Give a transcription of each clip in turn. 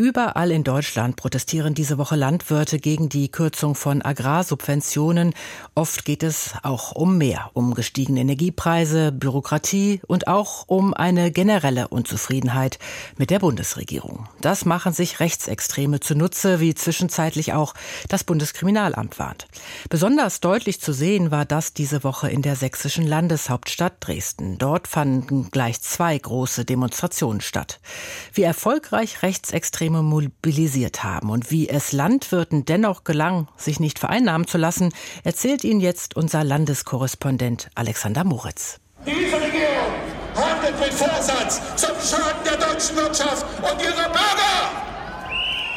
Überall in Deutschland protestieren diese Woche Landwirte gegen die Kürzung von Agrarsubventionen. Oft geht es auch um mehr, um gestiegene Energiepreise, Bürokratie und auch um eine generelle Unzufriedenheit mit der Bundesregierung. Das machen sich Rechtsextreme zunutze, wie zwischenzeitlich auch das Bundeskriminalamt warnt. Besonders deutlich zu sehen war das diese Woche in der sächsischen Landeshauptstadt Dresden. Dort fanden gleich zwei große Demonstrationen statt. Wie erfolgreich Rechtsextreme Rechtsextreme mobilisiert haben. Und wie es Landwirten dennoch gelang, sich nicht vereinnahmen zu lassen, erzählt Ihnen jetzt unser Landeskorrespondent Alexander Moritz. Diese Regierung handelt mit Vorsatz zum Schaden der deutschen Wirtschaft und ihrer Bürger.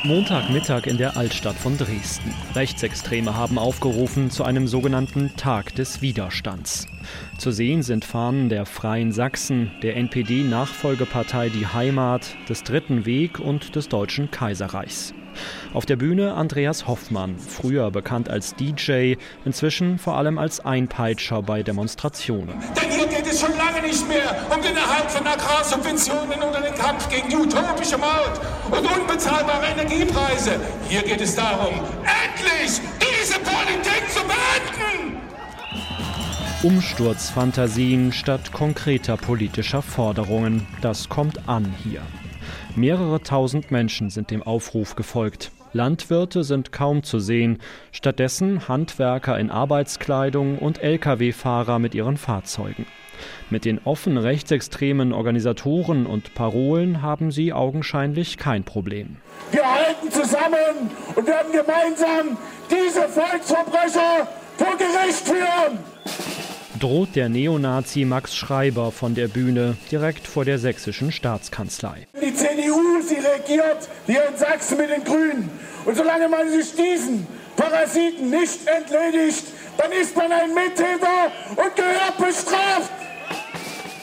Montagmittag in der Altstadt von Dresden. Rechtsextreme haben aufgerufen zu einem sogenannten Tag des Widerstands. Zu sehen sind Fahnen der Freien Sachsen, der NPD-Nachfolgepartei Die Heimat, des Dritten Weg und des Deutschen Kaiserreichs. Auf der Bühne Andreas Hoffmann, früher bekannt als DJ, inzwischen vor allem als Einpeitscher bei Demonstrationen. Geht es schon lange nicht mehr um den Erhalt von Agrarsubventionen oder den Kampf gegen die utopische Maut und unbezahlbare Energiepreise. Hier geht es darum, endlich diese Politik zu beenden! Umsturzfantasien statt konkreter politischer Forderungen. Das kommt an hier. Mehrere tausend Menschen sind dem Aufruf gefolgt. Landwirte sind kaum zu sehen, stattdessen Handwerker in Arbeitskleidung und Lkw-Fahrer mit ihren Fahrzeugen. Mit den offen rechtsextremen Organisatoren und Parolen haben sie augenscheinlich kein Problem. Wir halten zusammen und werden gemeinsam diese Volksverbrecher vor Gericht führen droht der Neonazi Max Schreiber von der Bühne direkt vor der sächsischen Staatskanzlei. Die CDU, sie regiert hier in Sachsen mit den Grünen. Und solange man sich diesen Parasiten nicht entledigt, dann ist man ein Mittäter und gehört bestraft.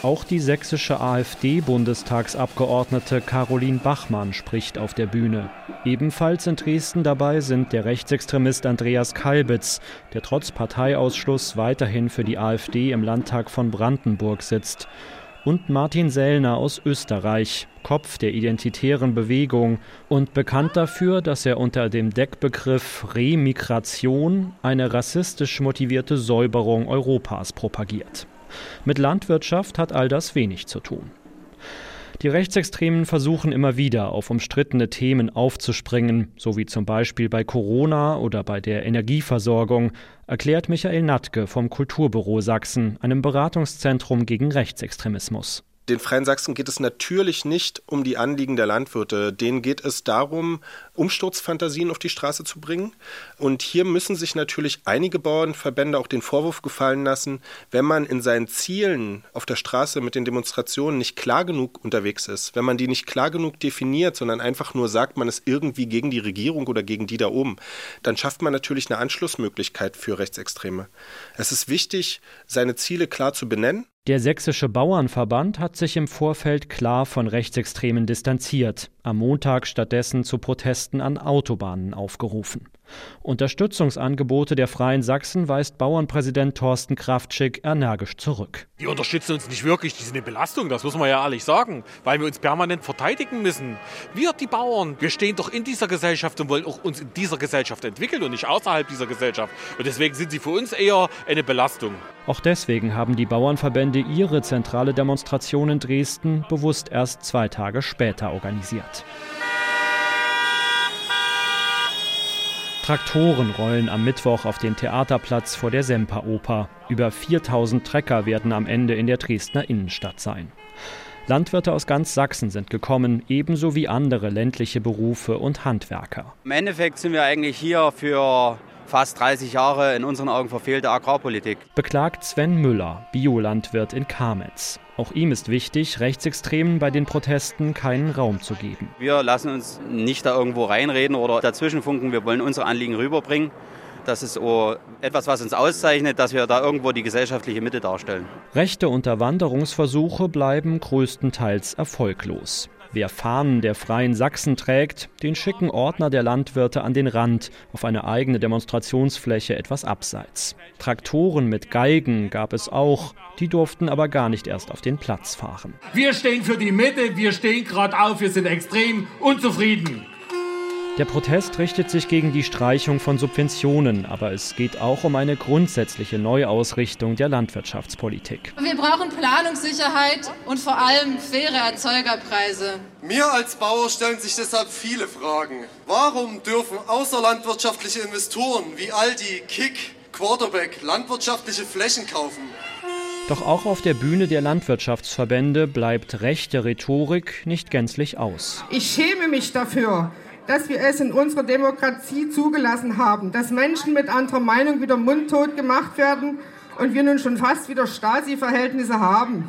Auch die sächsische AfD-Bundestagsabgeordnete Caroline Bachmann spricht auf der Bühne. Ebenfalls in Dresden dabei sind der Rechtsextremist Andreas Kalbitz, der trotz Parteiausschluss weiterhin für die AfD im Landtag von Brandenburg sitzt. Und Martin Sellner aus Österreich, Kopf der identitären Bewegung und bekannt dafür, dass er unter dem Deckbegriff Remigration eine rassistisch motivierte Säuberung Europas propagiert. Mit Landwirtschaft hat all das wenig zu tun. Die Rechtsextremen versuchen immer wieder auf umstrittene Themen aufzuspringen, so wie zum Beispiel bei Corona oder bei der Energieversorgung, erklärt Michael Natke vom Kulturbüro Sachsen, einem Beratungszentrum gegen Rechtsextremismus. Den Freien Sachsen geht es natürlich nicht um die Anliegen der Landwirte. Denen geht es darum, Umsturzfantasien auf die Straße zu bringen. Und hier müssen sich natürlich einige Bauernverbände auch den Vorwurf gefallen lassen, wenn man in seinen Zielen auf der Straße mit den Demonstrationen nicht klar genug unterwegs ist, wenn man die nicht klar genug definiert, sondern einfach nur sagt, man ist irgendwie gegen die Regierung oder gegen die da oben, dann schafft man natürlich eine Anschlussmöglichkeit für Rechtsextreme. Es ist wichtig, seine Ziele klar zu benennen der Sächsische Bauernverband hat sich im Vorfeld klar von Rechtsextremen distanziert, am Montag stattdessen zu Protesten an Autobahnen aufgerufen. Unterstützungsangebote der Freien Sachsen weist Bauernpräsident Thorsten Kraftschick energisch zurück. Die unterstützen uns nicht wirklich, die sind eine Belastung, das muss man ja ehrlich sagen, weil wir uns permanent verteidigen müssen. Wir, die Bauern, wir stehen doch in dieser Gesellschaft und wollen auch uns in dieser Gesellschaft entwickeln und nicht außerhalb dieser Gesellschaft. Und deswegen sind sie für uns eher eine Belastung. Auch deswegen haben die Bauernverbände ihre zentrale Demonstration in Dresden bewusst erst zwei Tage später organisiert. Traktoren rollen am Mittwoch auf den Theaterplatz vor der Semperoper. Über 4000 Trecker werden am Ende in der Dresdner Innenstadt sein. Landwirte aus ganz Sachsen sind gekommen, ebenso wie andere ländliche Berufe und Handwerker. Im Endeffekt sind wir eigentlich hier für fast 30 Jahre in unseren Augen verfehlte Agrarpolitik. Beklagt Sven Müller, Biolandwirt in Kamenz. Auch ihm ist wichtig, Rechtsextremen bei den Protesten keinen Raum zu geben. Wir lassen uns nicht da irgendwo reinreden oder dazwischenfunken. Wir wollen unsere Anliegen rüberbringen. Das ist etwas, was uns auszeichnet, dass wir da irgendwo die gesellschaftliche Mitte darstellen. Rechte Unterwanderungsversuche bleiben größtenteils erfolglos. Wer Fahnen der Freien Sachsen trägt, den schicken Ordner der Landwirte an den Rand, auf eine eigene Demonstrationsfläche etwas abseits. Traktoren mit Geigen gab es auch, die durften aber gar nicht erst auf den Platz fahren. Wir stehen für die Mitte, wir stehen gerade auf, wir sind extrem unzufrieden. Der Protest richtet sich gegen die Streichung von Subventionen, aber es geht auch um eine grundsätzliche Neuausrichtung der Landwirtschaftspolitik. Wir brauchen Planungssicherheit und vor allem faire Erzeugerpreise. Mir als Bauer stellen sich deshalb viele Fragen. Warum dürfen außerlandwirtschaftliche Investoren wie Aldi, Kick, Quarterback landwirtschaftliche Flächen kaufen? Doch auch auf der Bühne der Landwirtschaftsverbände bleibt rechte Rhetorik nicht gänzlich aus. Ich schäme mich dafür, dass wir es in unserer Demokratie zugelassen haben, dass Menschen mit anderer Meinung wieder mundtot gemacht werden und wir nun schon fast wieder Stasi-Verhältnisse haben.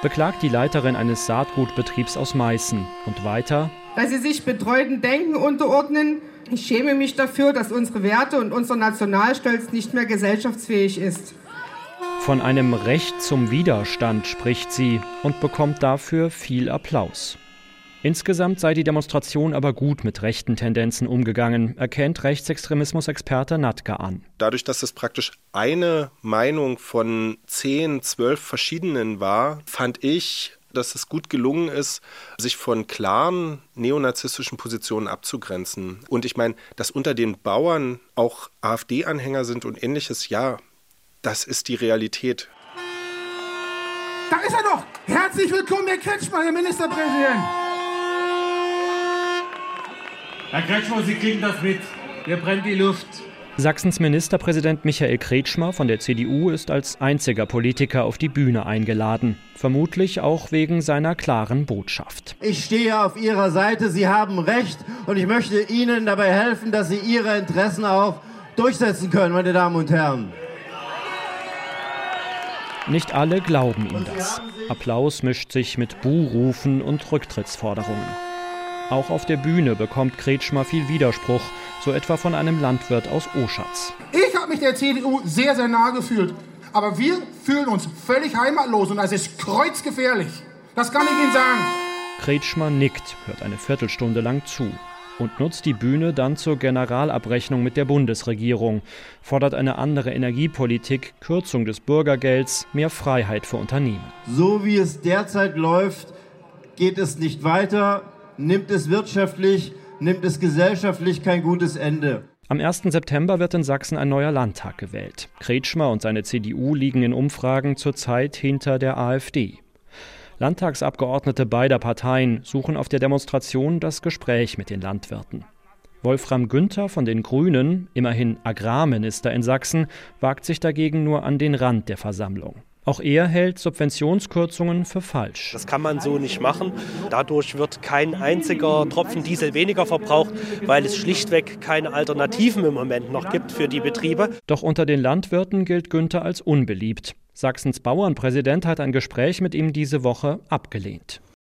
Beklagt die Leiterin eines Saatgutbetriebs aus Meißen und weiter, dass sie sich betreuten Denken unterordnen. Ich schäme mich dafür, dass unsere Werte und unser Nationalstolz nicht mehr gesellschaftsfähig ist. Von einem Recht zum Widerstand spricht sie und bekommt dafür viel Applaus. Insgesamt sei die Demonstration aber gut mit rechten Tendenzen umgegangen, erkennt Rechtsextremismus-Experte Natke an. Dadurch, dass es praktisch eine Meinung von zehn, zwölf verschiedenen war, fand ich, dass es gut gelungen ist, sich von klaren neonazistischen Positionen abzugrenzen. Und ich meine, dass unter den Bauern auch AfD-Anhänger sind und ähnliches, ja, das ist die Realität. Da ist er doch! Herzlich willkommen, Herr Kretschmann, Herr Ministerpräsident! Herr Kretschmer, Sie kriegen das mit. Hier brennt die Luft. Sachsens Ministerpräsident Michael Kretschmer von der CDU ist als einziger Politiker auf die Bühne eingeladen. Vermutlich auch wegen seiner klaren Botschaft. Ich stehe auf Ihrer Seite, Sie haben Recht und ich möchte Ihnen dabei helfen, dass Sie Ihre Interessen auch durchsetzen können, meine Damen und Herren. Nicht alle glauben ihm das. Applaus mischt sich mit Buhrufen und Rücktrittsforderungen. Auch auf der Bühne bekommt Kretschmer viel Widerspruch, so etwa von einem Landwirt aus Oschatz. Ich habe mich der CDU sehr, sehr nah gefühlt. Aber wir fühlen uns völlig heimatlos und das ist kreuzgefährlich. Das kann ich Ihnen sagen. Kretschmer nickt, hört eine Viertelstunde lang zu und nutzt die Bühne dann zur Generalabrechnung mit der Bundesregierung, fordert eine andere Energiepolitik, Kürzung des Bürgergelds, mehr Freiheit für Unternehmen. So wie es derzeit läuft, geht es nicht weiter nimmt es wirtschaftlich, nimmt es gesellschaftlich kein gutes Ende. Am 1. September wird in Sachsen ein neuer Landtag gewählt. Kretschmer und seine CDU liegen in Umfragen zurzeit hinter der AfD. Landtagsabgeordnete beider Parteien suchen auf der Demonstration das Gespräch mit den Landwirten. Wolfram Günther von den Grünen, immerhin Agrarminister in Sachsen, wagt sich dagegen nur an den Rand der Versammlung. Auch er hält Subventionskürzungen für falsch. Das kann man so nicht machen. Dadurch wird kein einziger Tropfen Diesel weniger verbraucht, weil es schlichtweg keine Alternativen im Moment noch gibt für die Betriebe. Doch unter den Landwirten gilt Günther als unbeliebt. Sachsens Bauernpräsident hat ein Gespräch mit ihm diese Woche abgelehnt.